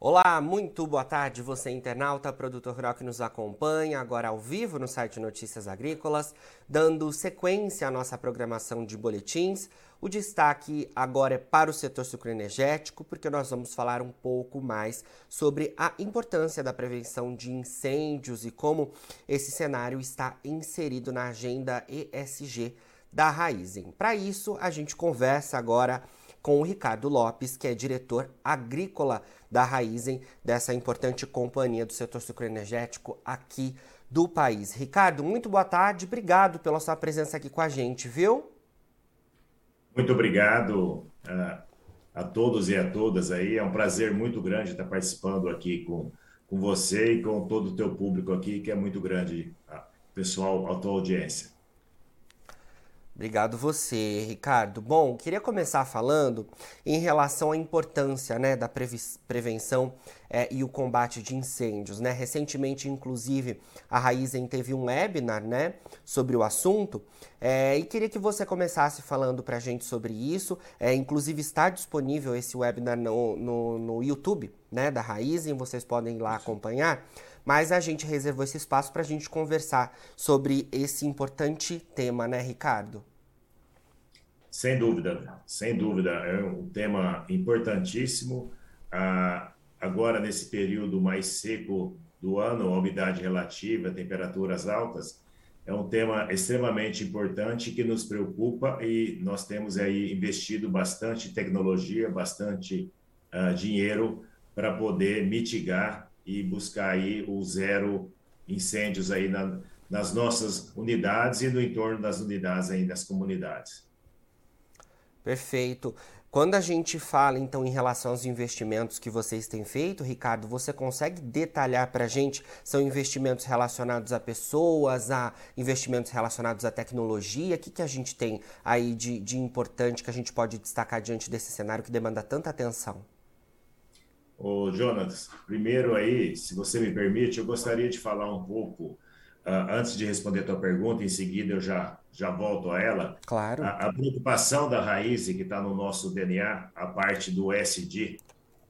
Olá, muito boa tarde, você internauta, produtor rural que nos acompanha agora ao vivo no site Notícias Agrícolas, dando sequência à nossa programação de boletins. O destaque agora é para o setor sucroenergético, porque nós vamos falar um pouco mais sobre a importância da prevenção de incêndios e como esse cenário está inserido na agenda ESG da Raizen. Para isso, a gente conversa agora com o Ricardo Lopes, que é diretor agrícola da Raizen, dessa importante companhia do setor sucroenergético aqui do país. Ricardo, muito boa tarde, obrigado pela sua presença aqui com a gente, viu? Muito obrigado a, a todos e a todas aí. É um prazer muito grande estar participando aqui com, com você e com todo o teu público aqui, que é muito grande, pessoal, a tua audiência. Obrigado você, Ricardo. Bom, queria começar falando em relação à importância né, da prevenção é, e o combate de incêndios. Né? Recentemente, inclusive, a Raizen teve um webinar né, sobre o assunto é, e queria que você começasse falando para a gente sobre isso. É, inclusive, está disponível esse webinar no, no, no YouTube né, da Raizen, vocês podem ir lá acompanhar mas a gente reservou esse espaço para a gente conversar sobre esse importante tema, né, Ricardo? Sem dúvida, sem dúvida, é um tema importantíssimo. Ah, agora, nesse período mais seco do ano, a umidade relativa, temperaturas altas, é um tema extremamente importante que nos preocupa e nós temos aí investido bastante tecnologia, bastante uh, dinheiro para poder mitigar e buscar aí o zero incêndios aí na, nas nossas unidades e no entorno das unidades aí das comunidades. Perfeito. Quando a gente fala então em relação aos investimentos que vocês têm feito, Ricardo, você consegue detalhar para a gente? São investimentos relacionados a pessoas, a investimentos relacionados à tecnologia? O que, que a gente tem aí de, de importante que a gente pode destacar diante desse cenário que demanda tanta atenção? Ô, Jonas, primeiro aí, se você me permite, eu gostaria de falar um pouco, uh, antes de responder a tua pergunta, em seguida eu já, já volto a ela. Claro. A, a preocupação da raiz que está no nosso DNA, a parte do SD,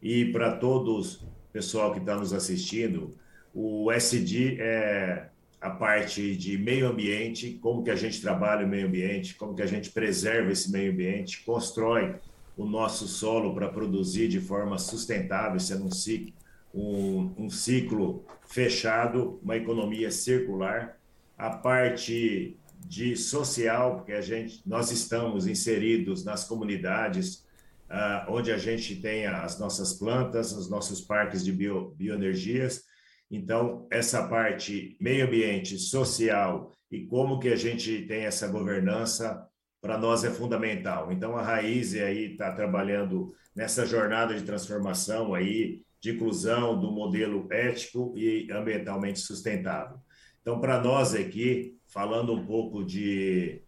e para todos, pessoal que está nos assistindo, o SD é a parte de meio ambiente, como que a gente trabalha o meio ambiente, como que a gente preserva esse meio ambiente, constrói o nosso solo para produzir de forma sustentável, sendo um ciclo, um, um ciclo fechado, uma economia circular. A parte de social, porque a gente, nós estamos inseridos nas comunidades uh, onde a gente tem as nossas plantas, os nossos parques de bio, bioenergias. Então, essa parte meio ambiente, social e como que a gente tem essa governança para nós é fundamental. Então a Raiz aí está trabalhando nessa jornada de transformação aí de inclusão do modelo ético e ambientalmente sustentável. Então para nós aqui falando um pouco de,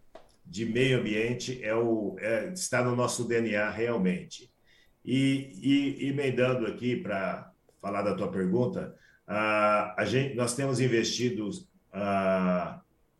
de meio ambiente é o é, está no nosso DNA realmente. E, e emendando aqui para falar da tua pergunta, a, a gente nós temos investido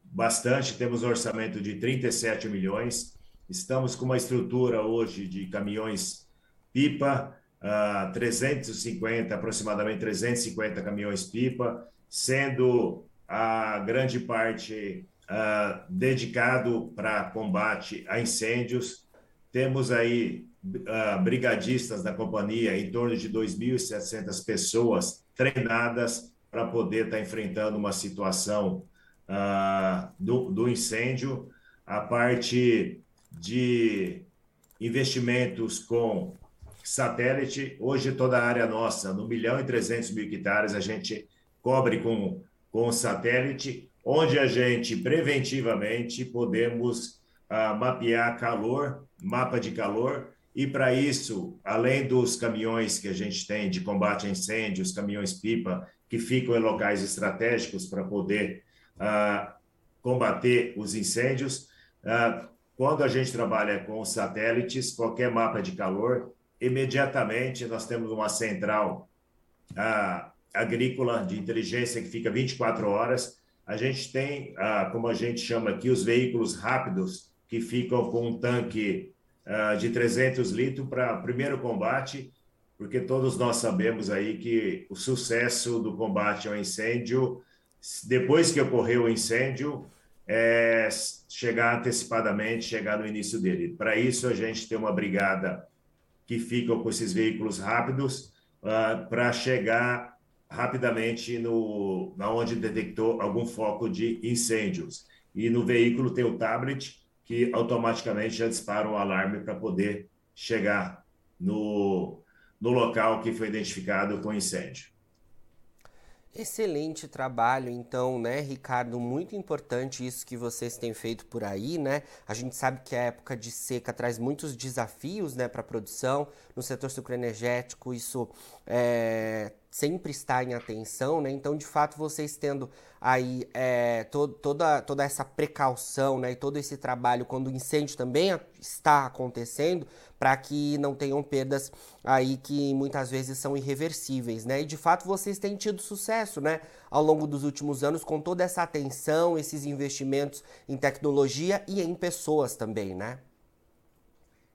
bastante, temos um orçamento de 37 milhões, estamos com uma estrutura hoje de caminhões pipa, uh, 350, aproximadamente 350 caminhões pipa, sendo a grande parte uh, dedicado para combate a incêndios. Temos aí uh, brigadistas da companhia, em torno de 2.700 pessoas treinadas para poder estar tá enfrentando uma situação ah, do, do incêndio, a parte de investimentos com satélite. Hoje, toda a área nossa, no milhão e 300 mil hectares, a gente cobre com, com satélite, onde a gente preventivamente podemos ah, mapear calor, mapa de calor, e para isso, além dos caminhões que a gente tem de combate a incêndios, caminhões-pipa, que ficam em locais estratégicos para poder combater os incêndios. quando a gente trabalha com satélites, qualquer mapa de calor, imediatamente nós temos uma central agrícola de inteligência que fica 24 horas. A gente tem, como a gente chama aqui, os veículos rápidos, que ficam com um tanque de 300 litros para primeiro combate, porque todos nós sabemos aí que o sucesso do combate ao incêndio, depois que ocorreu o incêndio, é chegar antecipadamente, chegar no início dele. Para isso, a gente tem uma brigada que fica com esses veículos rápidos uh, para chegar rapidamente no na onde detectou algum foco de incêndios. E no veículo tem o tablet que automaticamente já dispara um alarme para poder chegar no, no local que foi identificado com incêndio. Excelente trabalho, então, né, Ricardo? Muito importante isso que vocês têm feito por aí, né? A gente sabe que a época de seca traz muitos desafios, né, para a produção no setor sucroenergético. Isso é, sempre está em atenção, né? Então, de fato, vocês tendo aí é, to toda, toda essa precaução, né? E todo esse trabalho quando o incêndio também está acontecendo, para que não tenham perdas aí que muitas vezes são irreversíveis, né? E de fato vocês têm tido sucesso, né? Ao longo dos últimos anos com toda essa atenção, esses investimentos em tecnologia e em pessoas também, né?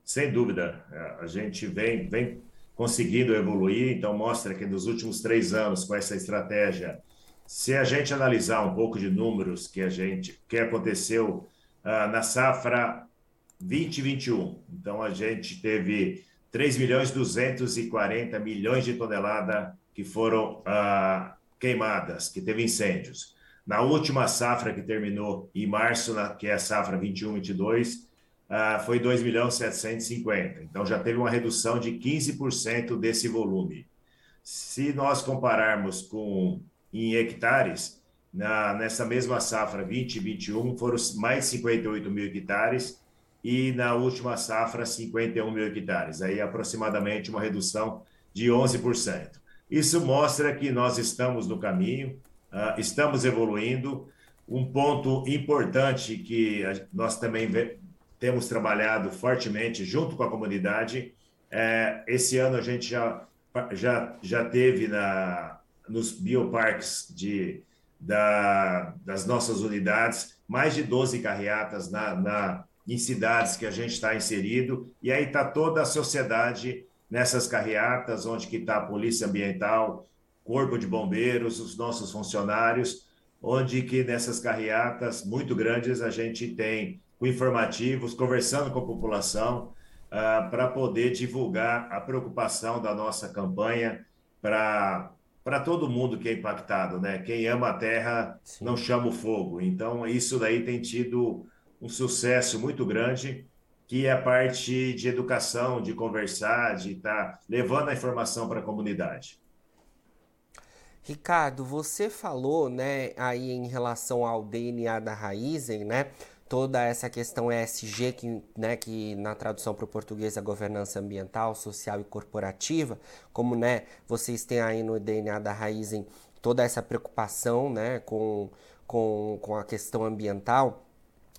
Sem dúvida, é, a gente vem, vem conseguindo evoluir. Então, mostra que nos últimos três anos, com essa estratégia, se a gente analisar um pouco de números que a gente que aconteceu uh, na safra 2021, então a gente teve 3 milhões 240 milhões de toneladas que foram uh, queimadas, que teve incêndios. Na última safra que terminou em março, na, que é a safra 21-22, ah, foi 2 milhões 750. Então já teve uma redução de 15% desse volume. Se nós compararmos com em hectares, na, nessa mesma safra 2021 foram mais 58 mil hectares e na última safra 51 mil hectares, aí aproximadamente uma redução de 11%. Isso mostra que nós estamos no caminho, uh, estamos evoluindo. Um ponto importante que nós também temos trabalhado fortemente junto com a comunidade. É, esse ano a gente já, já, já teve na, nos bioparques de, da, das nossas unidades mais de 12 carreatas na, na, em cidades que a gente está inserido, e aí está toda a sociedade nessas carreatas, onde que está a Polícia Ambiental, Corpo de Bombeiros, os nossos funcionários, onde que nessas carreatas muito grandes a gente tem com informativos, conversando com a população, uh, para poder divulgar a preocupação da nossa campanha para para todo mundo que é impactado, né? Quem ama a terra Sim. não chama o fogo. Então, isso daí tem tido um sucesso muito grande, que é a parte de educação, de conversar, de estar tá levando a informação para a comunidade. Ricardo, você falou, né, aí em relação ao DNA da Raizen, né? Toda essa questão ESG, que, né, que na tradução para o português é governança ambiental, social e corporativa, como né, vocês têm aí no DNA da Raizen toda essa preocupação né, com, com, com a questão ambiental.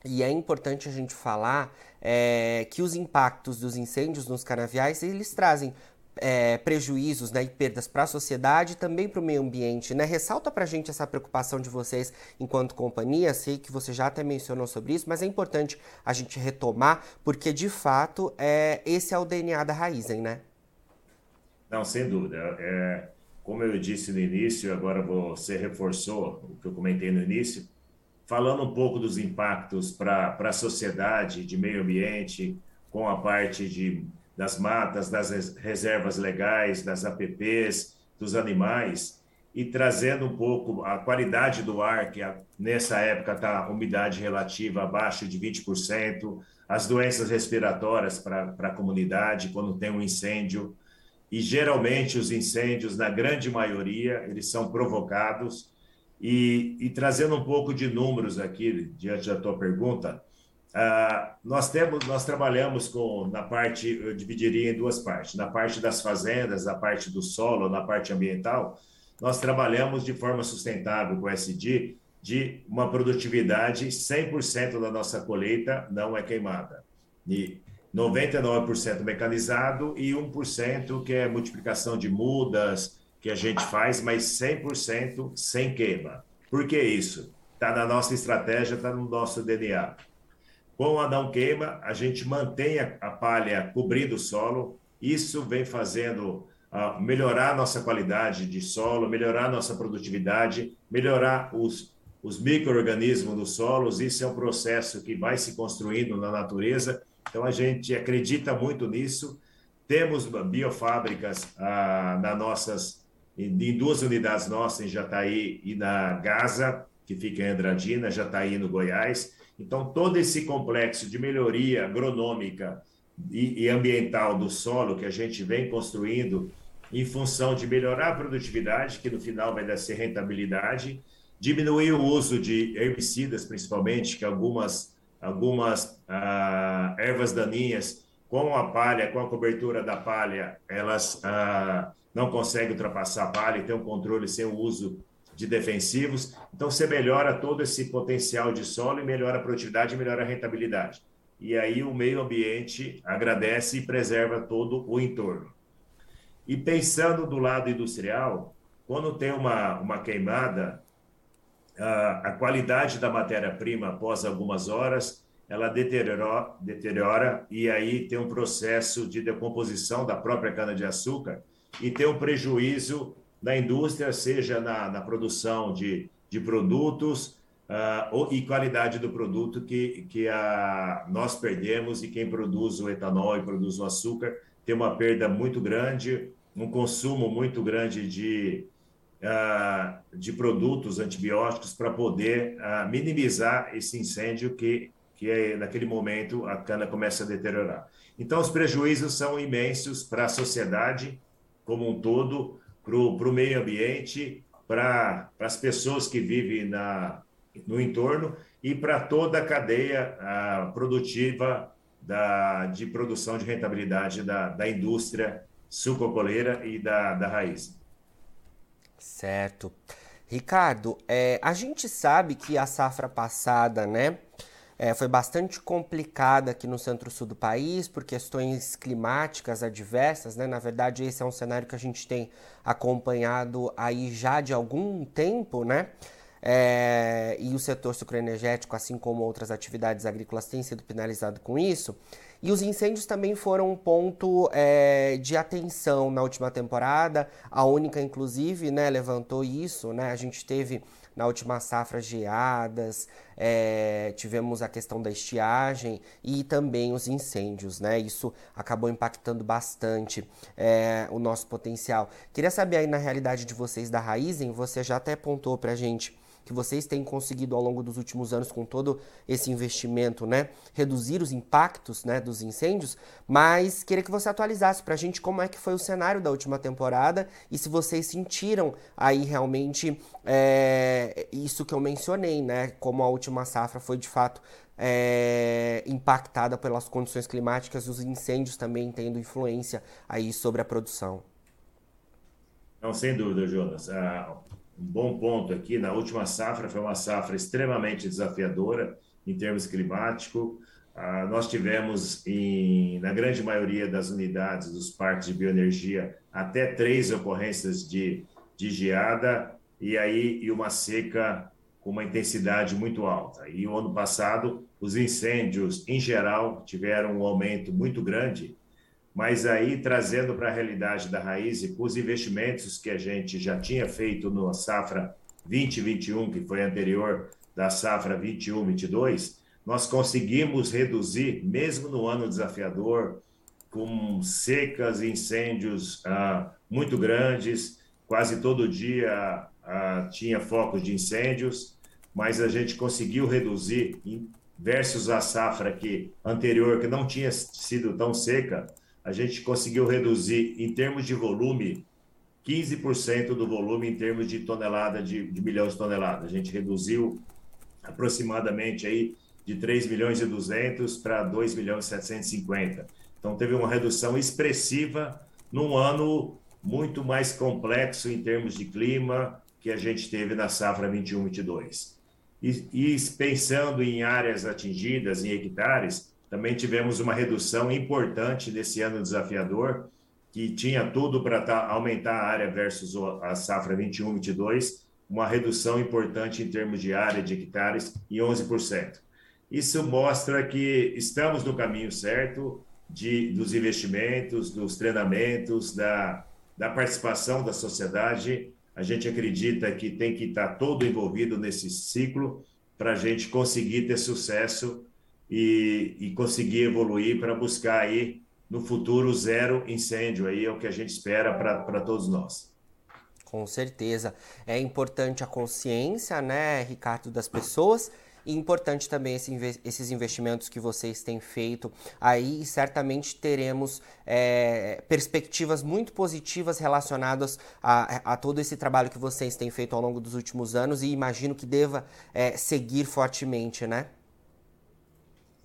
E é importante a gente falar é, que os impactos dos incêndios nos canaviais eles trazem é, prejuízos né, e perdas para a sociedade e também para o meio ambiente. Né? Ressalta para a gente essa preocupação de vocês enquanto companhia. Sei que você já até mencionou sobre isso, mas é importante a gente retomar, porque de fato é, esse é o DNA da Raizen, né? Não, sem dúvida. É, como eu disse no início, agora você reforçou o que eu comentei no início, falando um pouco dos impactos para a sociedade, de meio ambiente, com a parte de das matas, das reservas legais, das APPs, dos animais, e trazendo um pouco a qualidade do ar, que nessa época está a umidade relativa abaixo de 20%, as doenças respiratórias para a comunidade quando tem um incêndio. E geralmente os incêndios, na grande maioria, eles são provocados. E, e trazendo um pouco de números aqui, diante da tua pergunta, Uh, nós temos, nós trabalhamos com na parte, eu dividiria em duas partes, na parte das fazendas, na parte do solo, na parte ambiental, nós trabalhamos de forma sustentável com o SD de uma produtividade 100% da nossa colheita não é queimada. E 99% mecanizado e 1% que é multiplicação de mudas que a gente faz, mas 100% sem queima. Por que isso? Está na nossa estratégia, está no nosso DNA. Com a não queima, a gente mantém a, palha cobrindo o solo. Isso vem fazendo uh, melhorar nossa qualidade de solo, melhorar nossa produtividade, melhorar os, os micro-organismos dos solos. Isso é um processo que vai se construindo na natureza. Então, a gente acredita muito nisso. Temos biofábricas ah, na nossas, em duas unidades nossas, em Jataí e na Gaza, que fica em Andradina, Jataí, no Goiás. Então, todo esse complexo de melhoria agronômica e, e ambiental do solo que a gente vem construindo em função de melhorar a produtividade, que no final vai dar ser rentabilidade, diminuir o uso de herbicidas, principalmente, que algumas, algumas ah, ervas daninhas, com a palha, com a cobertura da palha, elas ah, não conseguem ultrapassar a palha e ter um controle sem o uso de defensivos. Então, você melhora todo esse potencial de solo e melhora a produtividade e melhora a rentabilidade. E aí o meio ambiente agradece e preserva todo o entorno. E pensando do lado industrial, quando tem uma, uma queimada, a, a qualidade da matéria-prima após algumas horas ela deteriora, deteriora e aí tem um processo de decomposição da própria cana-de-açúcar e tem um prejuízo na indústria, seja na, na produção de, de produtos uh, e qualidade do produto que, que a, nós perdemos e quem produz o etanol e produz o açúcar tem uma perda muito grande, um consumo muito grande de, uh, de produtos antibióticos para poder uh, minimizar esse incêndio que, que é, naquele momento a cana começa a deteriorar. Então, os prejuízos são imensos para a sociedade como um todo, para o meio ambiente, para as pessoas que vivem na, no entorno e para toda a cadeia a, produtiva da, de produção de rentabilidade da, da indústria sucocoleira e da, da raiz. Certo. Ricardo, é, a gente sabe que a safra passada, né, é, foi bastante complicada aqui no centro-sul do país por questões climáticas adversas, né? Na verdade, esse é um cenário que a gente tem acompanhado aí já de algum tempo, né? É, e o setor sucroenergético, assim como outras atividades agrícolas, tem sido penalizado com isso. E os incêndios também foram um ponto é, de atenção na última temporada. A única, inclusive, né, levantou isso. Né? A gente teve na última safra geadas, é, tivemos a questão da estiagem e também os incêndios, né? Isso acabou impactando bastante é, o nosso potencial. Queria saber aí na realidade de vocês da Raizen, você já até apontou para gente que vocês têm conseguido ao longo dos últimos anos com todo esse investimento, né, reduzir os impactos, né, dos incêndios, mas queria que você atualizasse para a gente como é que foi o cenário da última temporada e se vocês sentiram aí realmente é, isso que eu mencionei, né, como a última safra foi de fato é, impactada pelas condições climáticas e os incêndios também tendo influência aí sobre a produção. Não, sem dúvida, Jonas. Ah, um bom ponto aqui. Na última safra foi uma safra extremamente desafiadora em termos climáticos. Ah, nós tivemos, em, na grande maioria das unidades dos parques de bioenergia, até três ocorrências de, de geada e aí e uma seca com uma intensidade muito alta. E o ano passado, os incêndios, em geral, tiveram um aumento muito grande mas aí trazendo para a realidade da raiz e com os investimentos que a gente já tinha feito na safra 2021, que foi anterior da safra 21-22, nós conseguimos reduzir, mesmo no ano desafiador, com secas e incêndios ah, muito grandes, quase todo dia ah, tinha focos de incêndios, mas a gente conseguiu reduzir versus a safra que anterior, que não tinha sido tão seca, a gente conseguiu reduzir, em termos de volume, 15% do volume em termos de tonelada, de, de milhões de toneladas. A gente reduziu aproximadamente aí de 3 milhões e 200 para 2 milhões e 750. Então, teve uma redução expressiva num ano muito mais complexo em termos de clima que a gente teve na safra 21-22. E, e pensando em áreas atingidas, em hectares, também tivemos uma redução importante nesse ano desafiador, que tinha tudo para tá, aumentar a área versus a safra 21-22, uma redução importante em termos de área de hectares em 11%. Isso mostra que estamos no caminho certo de, dos investimentos, dos treinamentos, da, da participação da sociedade. A gente acredita que tem que estar todo envolvido nesse ciclo para a gente conseguir ter sucesso e, e conseguir evoluir para buscar aí no futuro zero incêndio aí é o que a gente espera para todos nós. Com certeza. É importante a consciência, né, Ricardo, das pessoas. E importante também esse, esses investimentos que vocês têm feito aí, certamente teremos é, perspectivas muito positivas relacionadas a, a, todo esse trabalho que vocês têm feito ao longo dos últimos anos e imagino que deva é, seguir fortemente, né?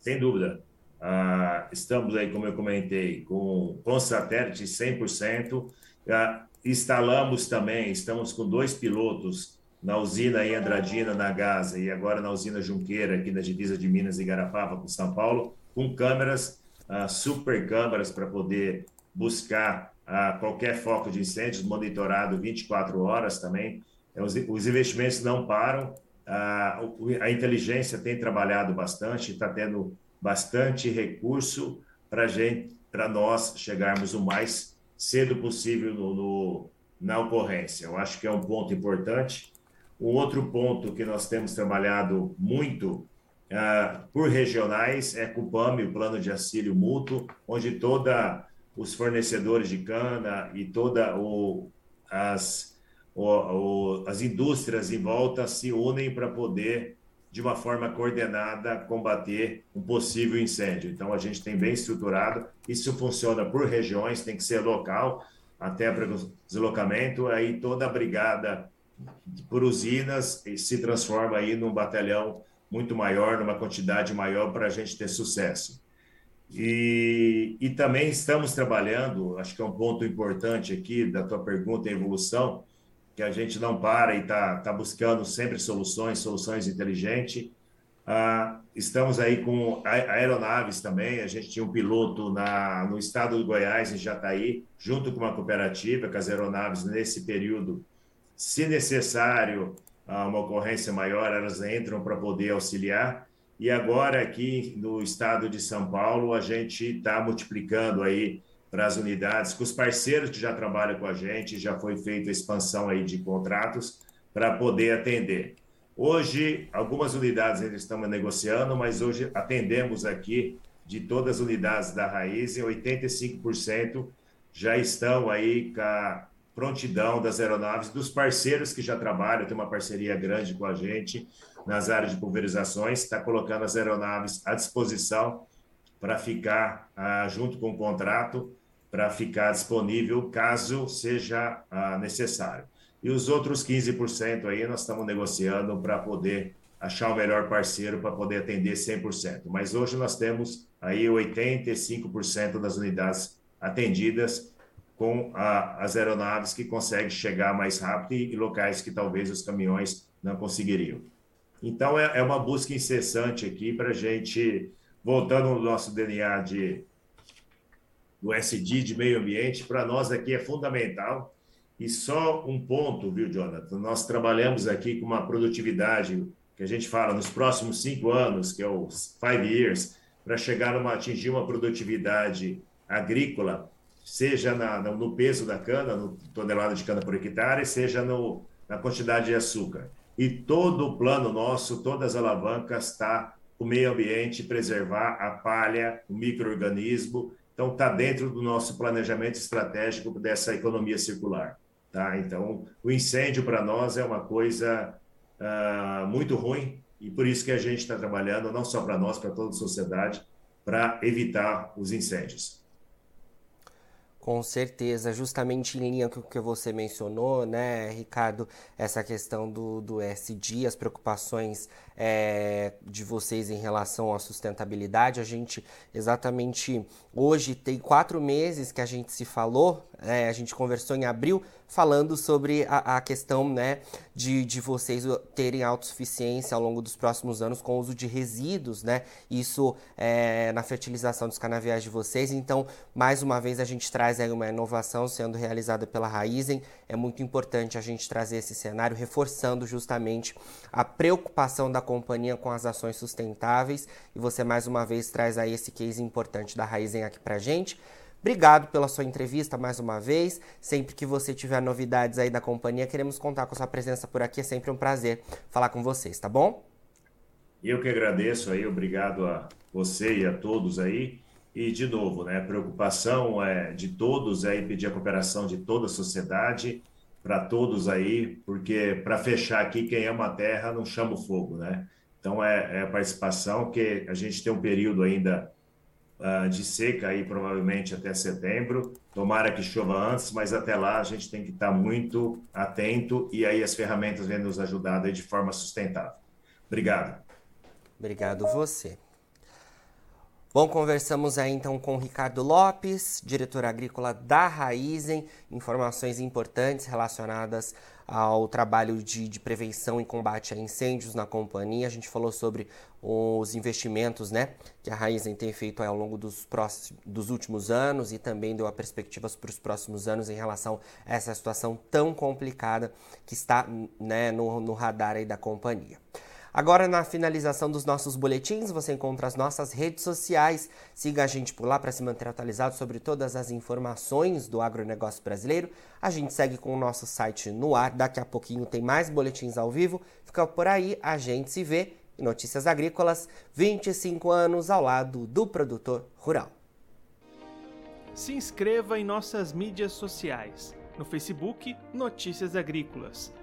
Sem dúvida. Ah, estamos aí, como eu comentei, com, com satélite 100%. Ah, instalamos também, estamos com dois pilotos na usina em Andradina, na Gaza, e agora na usina Junqueira, aqui na divisa de Minas e Garapava com São Paulo, com câmeras, ah, super câmeras para poder buscar qualquer foco de incêndios, monitorado 24 horas também. Os investimentos não param, ah, a inteligência tem trabalhado bastante, está tendo bastante recurso para gente, para nós chegarmos o mais cedo possível no, no, na ocorrência. Eu acho que é um ponto importante. Um outro ponto que nós temos trabalhado muito uh, por regionais é com o PAMI, o Plano de Auxílio Mútuo, onde toda os fornecedores de cana e toda o, as, o, o, as indústrias em volta se unem para poder de uma forma coordenada, combater um possível incêndio. Então, a gente tem bem estruturado, isso funciona por regiões, tem que ser local, até para deslocamento, aí toda a brigada por usinas se transforma aí num batalhão muito maior, numa quantidade maior para a gente ter sucesso. E, e também estamos trabalhando, acho que é um ponto importante aqui da tua pergunta, a evolução, que a gente não para e está tá buscando sempre soluções, soluções inteligentes. Ah, estamos aí com aeronaves também. A gente tinha um piloto na, no estado do Goiás, em Jataí, junto com uma cooperativa, com as aeronaves nesse período. Se necessário, ah, uma ocorrência maior, elas entram para poder auxiliar. E agora, aqui no estado de São Paulo, a gente está multiplicando aí para as unidades, com os parceiros que já trabalham com a gente, já foi feita a expansão aí de contratos para poder atender. Hoje, algumas unidades ainda estamos negociando, mas hoje atendemos aqui de todas as unidades da Raiz, 85% já estão aí com a prontidão das aeronaves, dos parceiros que já trabalham, tem uma parceria grande com a gente nas áreas de pulverizações, está colocando as aeronaves à disposição para ficar ah, junto com o contrato para ficar disponível caso seja ah, necessário. E os outros 15% aí nós estamos negociando para poder achar o melhor parceiro para poder atender 100%. Mas hoje nós temos aí 85% das unidades atendidas com a, as aeronaves que conseguem chegar mais rápido e, e, locais que talvez os caminhões não conseguiriam. Então é, é uma busca incessante aqui para a gente, voltando ao nosso DNA de do SD de meio ambiente, para nós aqui é fundamental. E só um ponto, viu, Jonathan? Nós trabalhamos aqui com uma produtividade que a gente fala nos próximos cinco anos, que é os five years, para chegar a atingir uma produtividade agrícola, seja na, no peso da cana, no tonelada de cana por hectare, seja no, na quantidade de açúcar. E todo o plano nosso, todas as alavancas, está o meio ambiente, preservar a palha, o microorganismo então, está dentro do nosso planejamento estratégico dessa economia circular. Tá? Então, o incêndio para nós é uma coisa uh, muito ruim e por isso que a gente está trabalhando, não só para nós, para toda a sociedade, para evitar os incêndios. Com certeza, justamente em linha com o que você mencionou, né, Ricardo, essa questão do, do SD, as preocupações é, de vocês em relação à sustentabilidade. A gente, exatamente hoje, tem quatro meses que a gente se falou, é, a gente conversou em abril, falando sobre a, a questão né, de, de vocês terem autossuficiência ao longo dos próximos anos com o uso de resíduos, né? Isso é, na fertilização dos canaviais de vocês. Então, mais uma vez, a gente traz aí uma inovação sendo realizada pela Raizen. É muito importante a gente trazer esse cenário, reforçando justamente a preocupação da companhia com as ações sustentáveis. E você, mais uma vez, traz aí esse case importante da Raizen aqui pra gente. Obrigado pela sua entrevista mais uma vez. Sempre que você tiver novidades aí da companhia, queremos contar com a sua presença por aqui. É sempre um prazer falar com vocês, tá bom? Eu que agradeço aí, obrigado a você e a todos aí. E, de novo, né, a preocupação é de todos aí, pedir a cooperação de toda a sociedade, para todos aí, porque para fechar aqui, quem ama a terra não chama o fogo, né? Então, é, é a participação, que a gente tem um período ainda uh, de seca aí, provavelmente até setembro. Tomara que chova antes, mas até lá a gente tem que estar tá muito atento e aí as ferramentas vêm nos ajudar de forma sustentável. Obrigado. Obrigado você. Bom, conversamos aí então com Ricardo Lopes, diretor agrícola da Raizen, informações importantes relacionadas ao trabalho de, de, prevenção e combate a incêndios na companhia. A gente falou sobre os investimentos né, que a Raizen tem feito ao longo dos, próximos, dos últimos anos e também deu a perspectivas para os próximos anos em relação a essa situação tão complicada que está né, no, no radar aí da companhia. Agora, na finalização dos nossos boletins, você encontra as nossas redes sociais. Siga a gente por lá para se manter atualizado sobre todas as informações do agronegócio brasileiro. A gente segue com o nosso site no ar. Daqui a pouquinho tem mais boletins ao vivo. Fica por aí, a gente se vê. Notícias Agrícolas, 25 anos ao lado do produtor rural. Se inscreva em nossas mídias sociais. No Facebook, Notícias Agrícolas.